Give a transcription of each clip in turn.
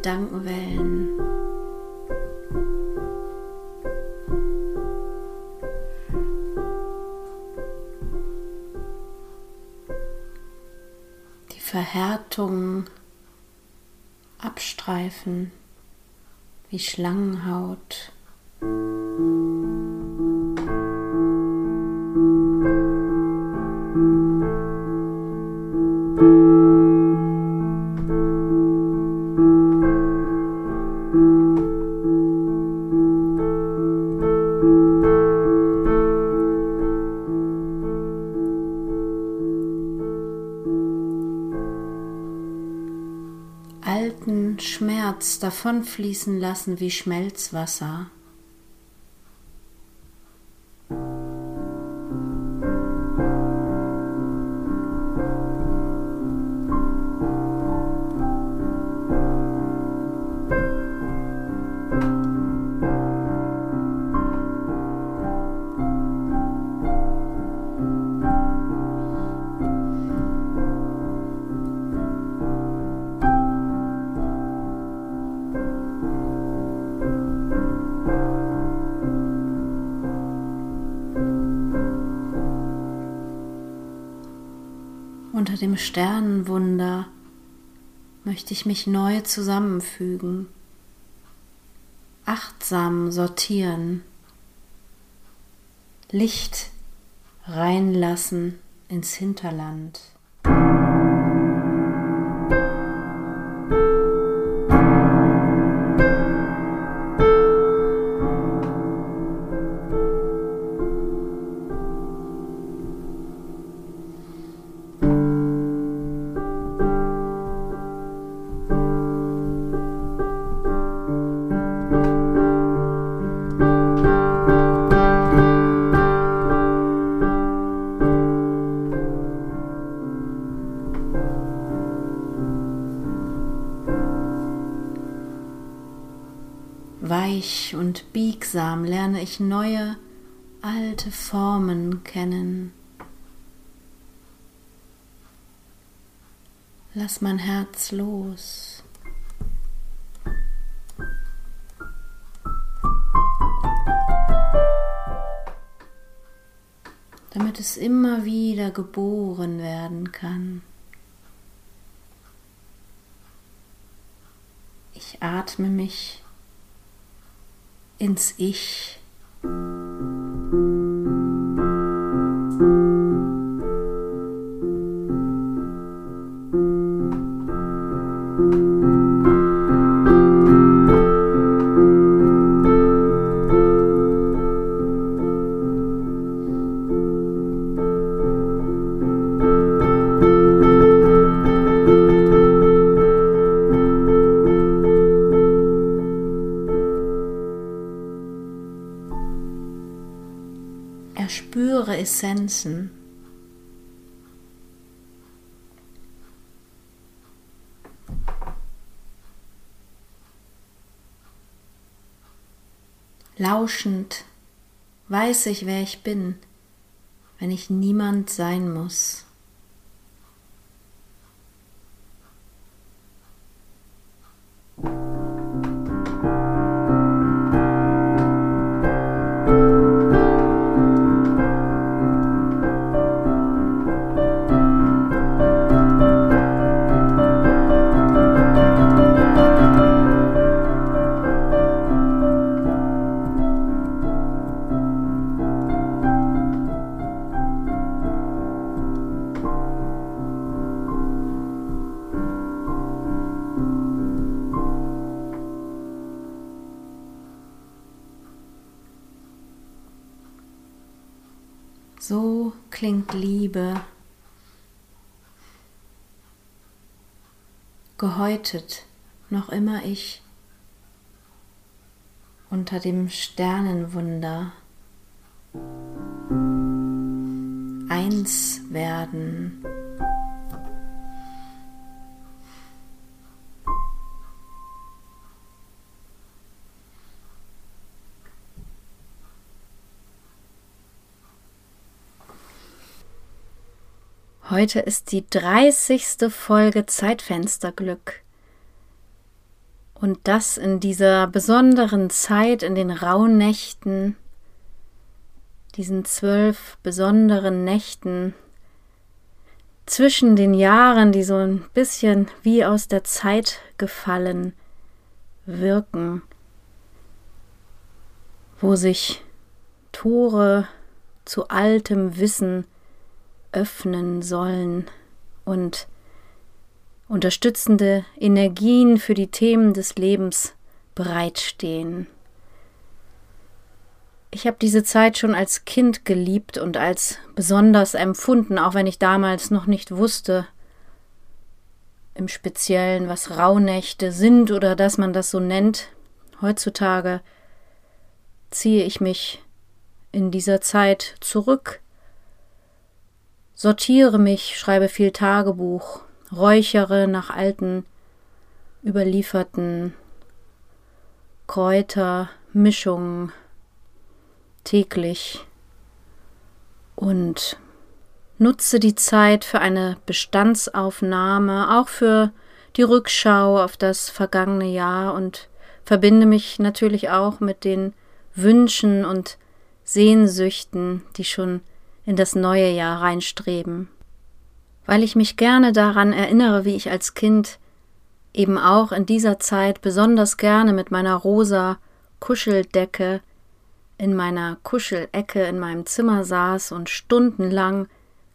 Gedankenwellen. Die Verhärtung abstreifen wie Schlangenhaut. Davonfließen lassen wie Schmelzwasser. Dem Sternenwunder möchte ich mich neu zusammenfügen, achtsam sortieren, Licht reinlassen ins Hinterland. Ich neue, alte Formen kennen. Lass mein Herz los. damit es immer wieder geboren werden kann. Ich atme mich ins Ich. Essenzen. Lauschend weiß ich, wer ich bin, wenn ich niemand sein muss. Gehäutet noch immer ich unter dem Sternenwunder. Eins werden. Heute ist die 30. Folge Zeitfensterglück. Und das in dieser besonderen Zeit, in den rauen Nächten, diesen zwölf besonderen Nächten zwischen den Jahren, die so ein bisschen wie aus der Zeit gefallen wirken, wo sich Tore zu altem Wissen öffnen sollen und unterstützende Energien für die Themen des Lebens bereitstehen. Ich habe diese Zeit schon als Kind geliebt und als besonders empfunden, auch wenn ich damals noch nicht wusste, im Speziellen, was Rauhnächte sind oder dass man das so nennt. Heutzutage ziehe ich mich in dieser Zeit zurück sortiere mich, schreibe viel Tagebuch, räuchere nach alten, überlieferten Kräutermischungen täglich und nutze die Zeit für eine Bestandsaufnahme, auch für die Rückschau auf das vergangene Jahr und verbinde mich natürlich auch mit den Wünschen und Sehnsüchten, die schon in das neue Jahr reinstreben, weil ich mich gerne daran erinnere, wie ich als Kind eben auch in dieser Zeit besonders gerne mit meiner rosa Kuscheldecke in meiner Kuschelecke in meinem Zimmer saß und stundenlang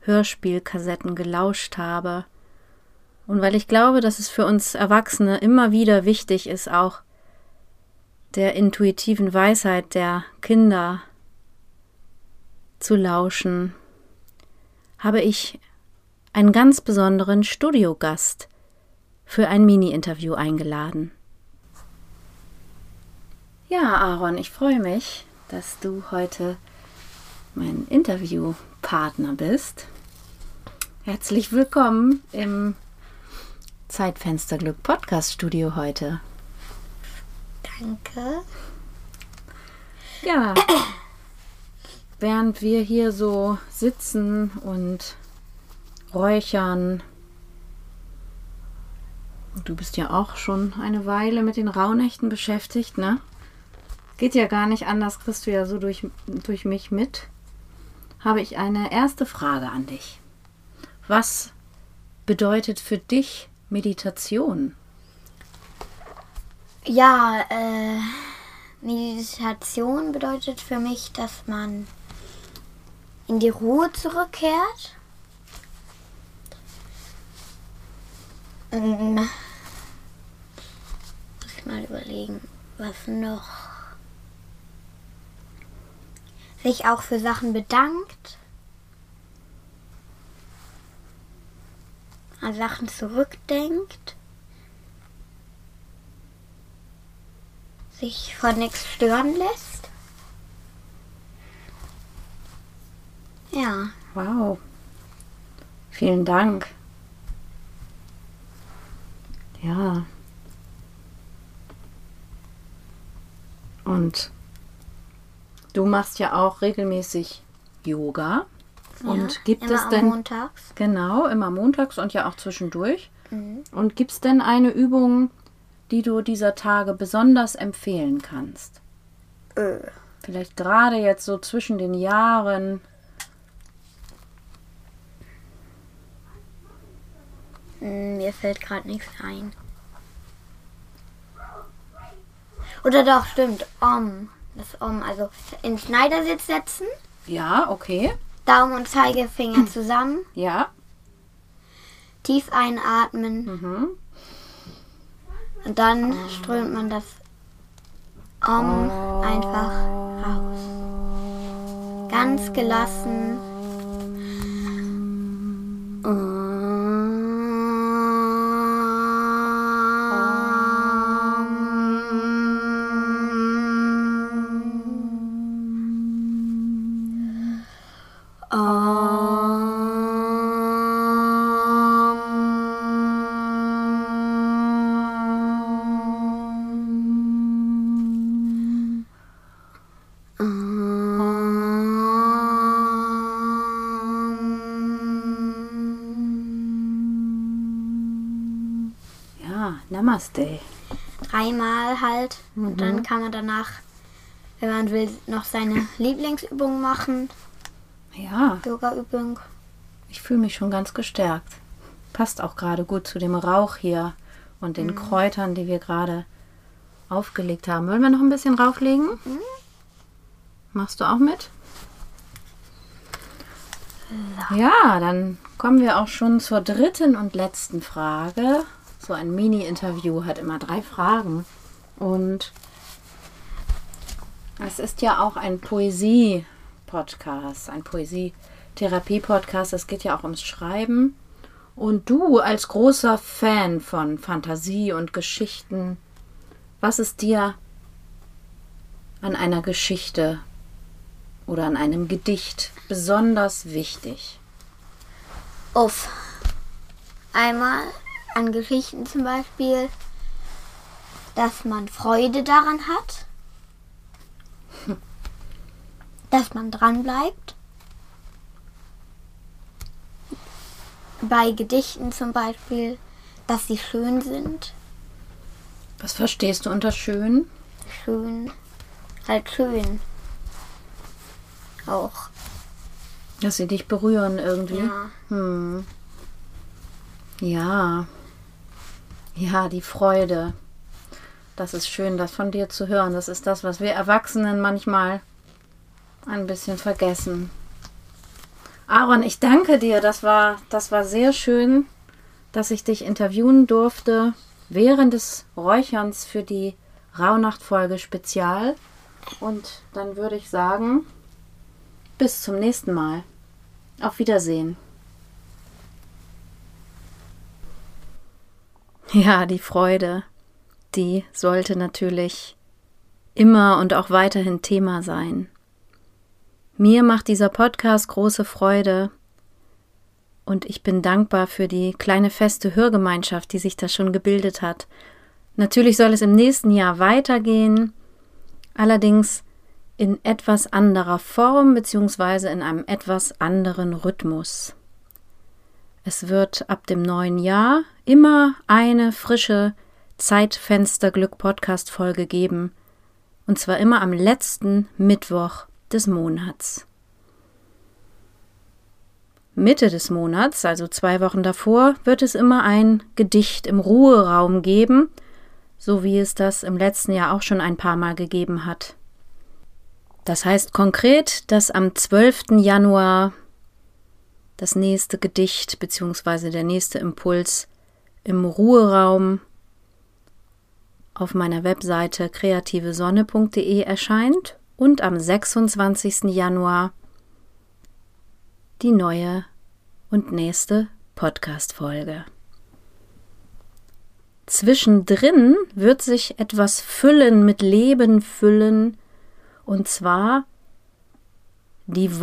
Hörspielkassetten gelauscht habe. Und weil ich glaube, dass es für uns Erwachsene immer wieder wichtig ist, auch der intuitiven Weisheit der Kinder zu lauschen, habe ich einen ganz besonderen Studiogast für ein Mini-Interview eingeladen. Ja, Aaron, ich freue mich, dass du heute mein Interviewpartner bist. Herzlich willkommen im Zeitfensterglück Podcast Studio heute. Danke. Ja, während wir hier so sitzen und räuchern. Du bist ja auch schon eine Weile mit den Rauhnächten beschäftigt, ne? Geht ja gar nicht anders, kriegst du ja so durch, durch mich mit. Habe ich eine erste Frage an dich. Was bedeutet für dich Meditation? Ja, äh, Meditation bedeutet für mich, dass man in die Ruhe zurückkehrt. Muss ich mal überlegen, was noch. Sich auch für Sachen bedankt. An Sachen zurückdenkt. Sich von nichts stören lässt. Ja. Wow. Vielen Dank. Ja. Und du machst ja auch regelmäßig Yoga. Und ja, gibt immer es denn montags. genau immer montags und ja auch zwischendurch? Mhm. Und gibt es denn eine Übung, die du dieser Tage besonders empfehlen kannst? Äh. Vielleicht gerade jetzt so zwischen den Jahren. Mir fällt gerade nichts ein. Oder doch, stimmt. Om. Das Om. Also in Schneidersitz setzen. Ja, okay. Daumen und Zeigefinger zusammen. Ja. Tief einatmen. Mhm. Und dann strömt man das Om einfach raus. Ganz gelassen Namaste. Dreimal halt. Und dann kann man danach, wenn man will, noch seine Lieblingsübung machen. Ja, Yoga-Übung. ich fühle mich schon ganz gestärkt. Passt auch gerade gut zu dem Rauch hier und den Kräutern, die wir gerade aufgelegt haben. Wollen wir noch ein bisschen rauflegen? Machst du auch mit? Ja, dann kommen wir auch schon zur dritten und letzten Frage. So ein Mini-Interview hat immer drei Fragen. Und es ist ja auch ein Poesie-Podcast, ein Poesie-Therapie-Podcast. Es geht ja auch ums Schreiben. Und du als großer Fan von Fantasie und Geschichten, was ist dir an einer Geschichte oder an einem Gedicht besonders wichtig? Uff. Einmal an Geschichten zum Beispiel, dass man Freude daran hat. Dass man dran bleibt. Bei Gedichten zum Beispiel, dass sie schön sind. Was verstehst du unter schön? Schön. Halt schön. Auch. Dass sie dich berühren irgendwie. Ja. Hm. Ja. Ja, die Freude. Das ist schön, das von dir zu hören. Das ist das, was wir Erwachsenen manchmal ein bisschen vergessen. Aaron, ich danke dir. Das war, das war sehr schön, dass ich dich interviewen durfte während des Räucherns für die Rauhnacht-Folge Spezial. Und dann würde ich sagen, bis zum nächsten Mal. Auf Wiedersehen. Ja, die Freude, die sollte natürlich immer und auch weiterhin Thema sein. Mir macht dieser Podcast große Freude und ich bin dankbar für die kleine feste Hörgemeinschaft, die sich da schon gebildet hat. Natürlich soll es im nächsten Jahr weitergehen, allerdings in etwas anderer Form bzw. in einem etwas anderen Rhythmus. Es wird ab dem neuen Jahr immer eine frische Zeitfensterglück Podcast Folge geben und zwar immer am letzten Mittwoch des Monats. Mitte des Monats, also zwei Wochen davor, wird es immer ein Gedicht im Ruheraum geben, so wie es das im letzten Jahr auch schon ein paar Mal gegeben hat. Das heißt konkret, dass am 12. Januar das nächste Gedicht bzw. der nächste Impuls im Ruheraum auf meiner Webseite kreativesonne.de erscheint und am 26. Januar die neue und nächste Podcast-Folge. Zwischendrin wird sich etwas füllen, mit Leben füllen, und zwar die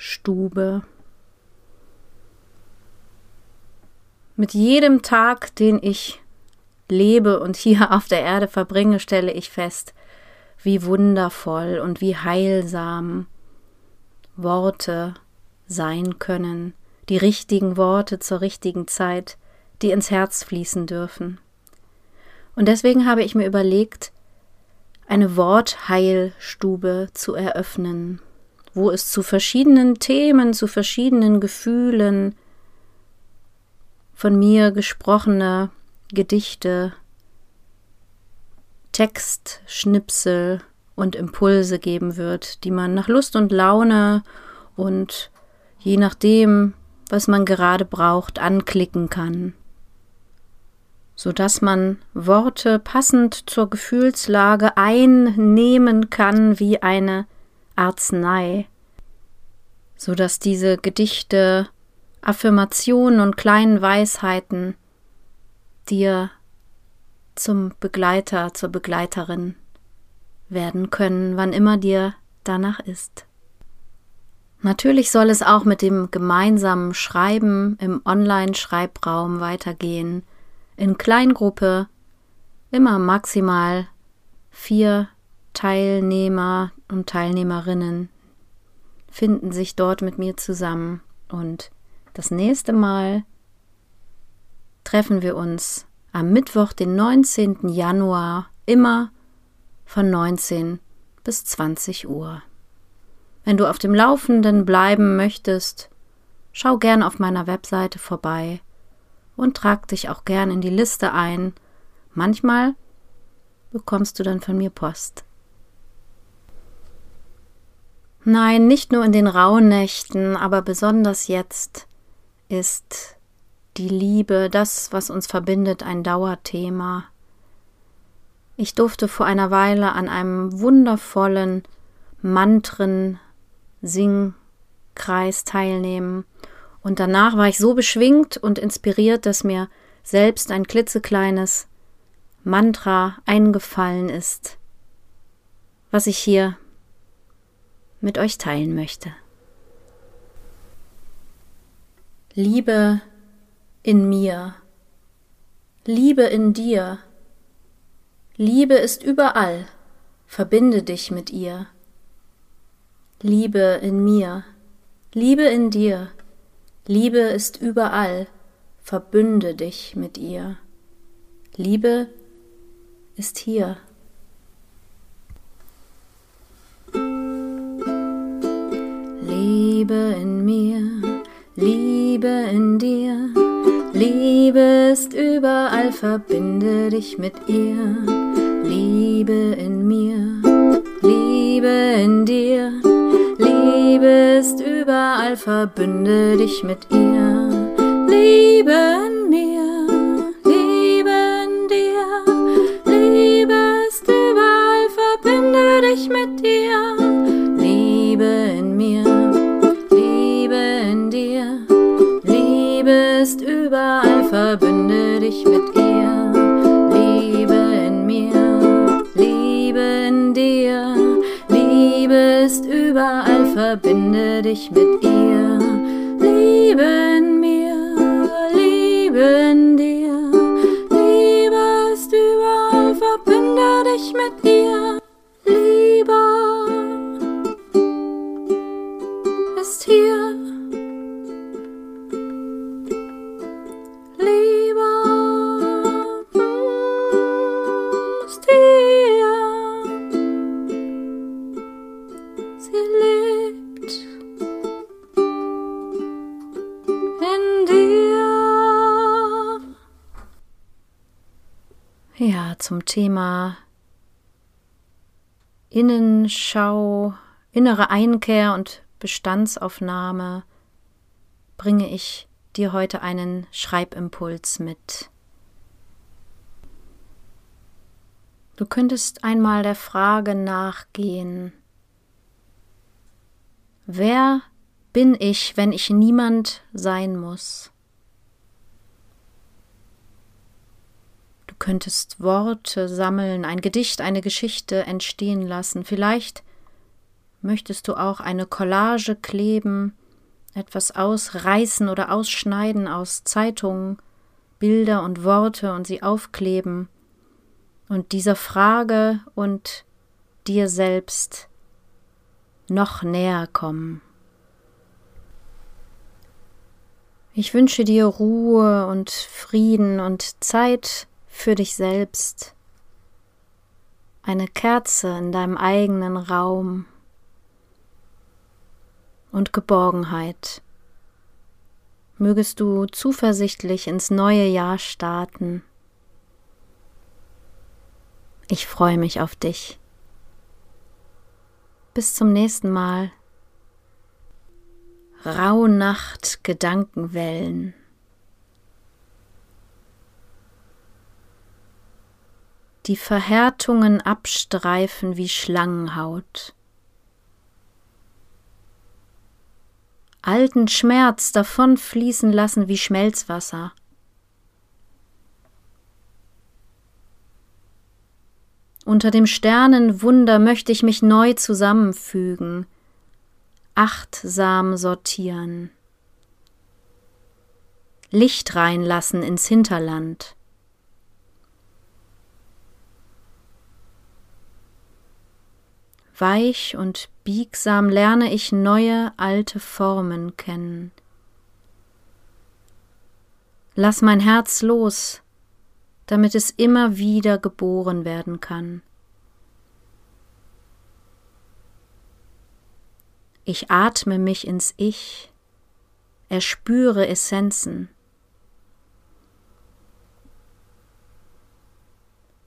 Wortheilstube. Mit jedem Tag, den ich lebe und hier auf der Erde verbringe, stelle ich fest, wie wundervoll und wie heilsam Worte sein können, die richtigen Worte zur richtigen Zeit, die ins Herz fließen dürfen. Und deswegen habe ich mir überlegt, eine Wortheilstube zu eröffnen, wo es zu verschiedenen Themen, zu verschiedenen Gefühlen von mir gesprochene Gedichte, Textschnipsel und Impulse geben wird, die man nach Lust und Laune und je nachdem, was man gerade braucht, anklicken kann, sodass man Worte passend zur Gefühlslage einnehmen kann wie eine Arznei, sodass diese Gedichte Affirmationen und kleinen Weisheiten dir zum Begleiter, zur Begleiterin werden können, wann immer dir danach ist. Natürlich soll es auch mit dem gemeinsamen Schreiben im Online-Schreibraum weitergehen, in Kleingruppe, immer maximal vier Teilnehmer und Teilnehmerinnen finden sich dort mit mir zusammen und das nächste Mal treffen wir uns am Mittwoch, den 19. Januar, immer von 19 bis 20 Uhr. Wenn du auf dem Laufenden bleiben möchtest, schau gern auf meiner Webseite vorbei und trag dich auch gern in die Liste ein. Manchmal bekommst du dann von mir Post. Nein, nicht nur in den rauen Nächten, aber besonders jetzt ist die Liebe, das, was uns verbindet, ein Dauerthema. Ich durfte vor einer Weile an einem wundervollen Mantren-Singkreis teilnehmen, und danach war ich so beschwingt und inspiriert, dass mir selbst ein klitzekleines Mantra eingefallen ist, was ich hier mit euch teilen möchte. Liebe in mir, Liebe in dir, Liebe ist überall, verbinde dich mit ihr. Liebe in mir, Liebe in dir, Liebe ist überall, verbünde dich mit ihr. Liebe ist hier. Liebe in mir, Liebe in dir, Liebe ist überall, verbinde dich mit ihr. Liebe in mir, Liebe in dir, Liebe ist überall, verbünde dich mit ihr. Liebe in mir, Liebe in dir, Liebe ist überall, verbinde dich mit ihr. Zum Thema Innenschau, innere Einkehr und Bestandsaufnahme bringe ich dir heute einen Schreibimpuls mit. Du könntest einmal der Frage nachgehen, wer bin ich, wenn ich niemand sein muss? Du könntest Worte sammeln, ein Gedicht, eine Geschichte entstehen lassen. Vielleicht möchtest du auch eine Collage kleben, etwas ausreißen oder ausschneiden aus Zeitungen, Bilder und Worte und sie aufkleben und dieser Frage und dir selbst noch näher kommen. Ich wünsche dir Ruhe und Frieden und Zeit für dich selbst, eine Kerze in deinem eigenen Raum und Geborgenheit. Mögest du zuversichtlich ins neue Jahr starten. Ich freue mich auf dich. Bis zum nächsten Mal. Rauhnacht Gedankenwellen. Die Verhärtungen abstreifen wie Schlangenhaut. Alten Schmerz davonfließen lassen wie Schmelzwasser. Unter dem Sternenwunder möchte ich mich neu zusammenfügen, achtsam sortieren, Licht reinlassen ins Hinterland. Weich und biegsam lerne ich neue alte Formen kennen. Lass mein Herz los, damit es immer wieder geboren werden kann. Ich atme mich ins Ich, erspüre Essenzen.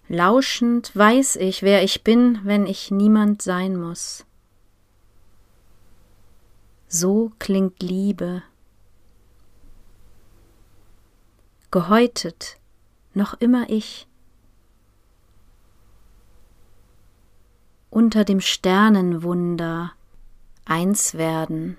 Lauschend weiß ich, wer ich bin, wenn ich niemand sein muss. So klingt Liebe. Gehäutet, noch immer ich. Unter dem Sternenwunder eins werden.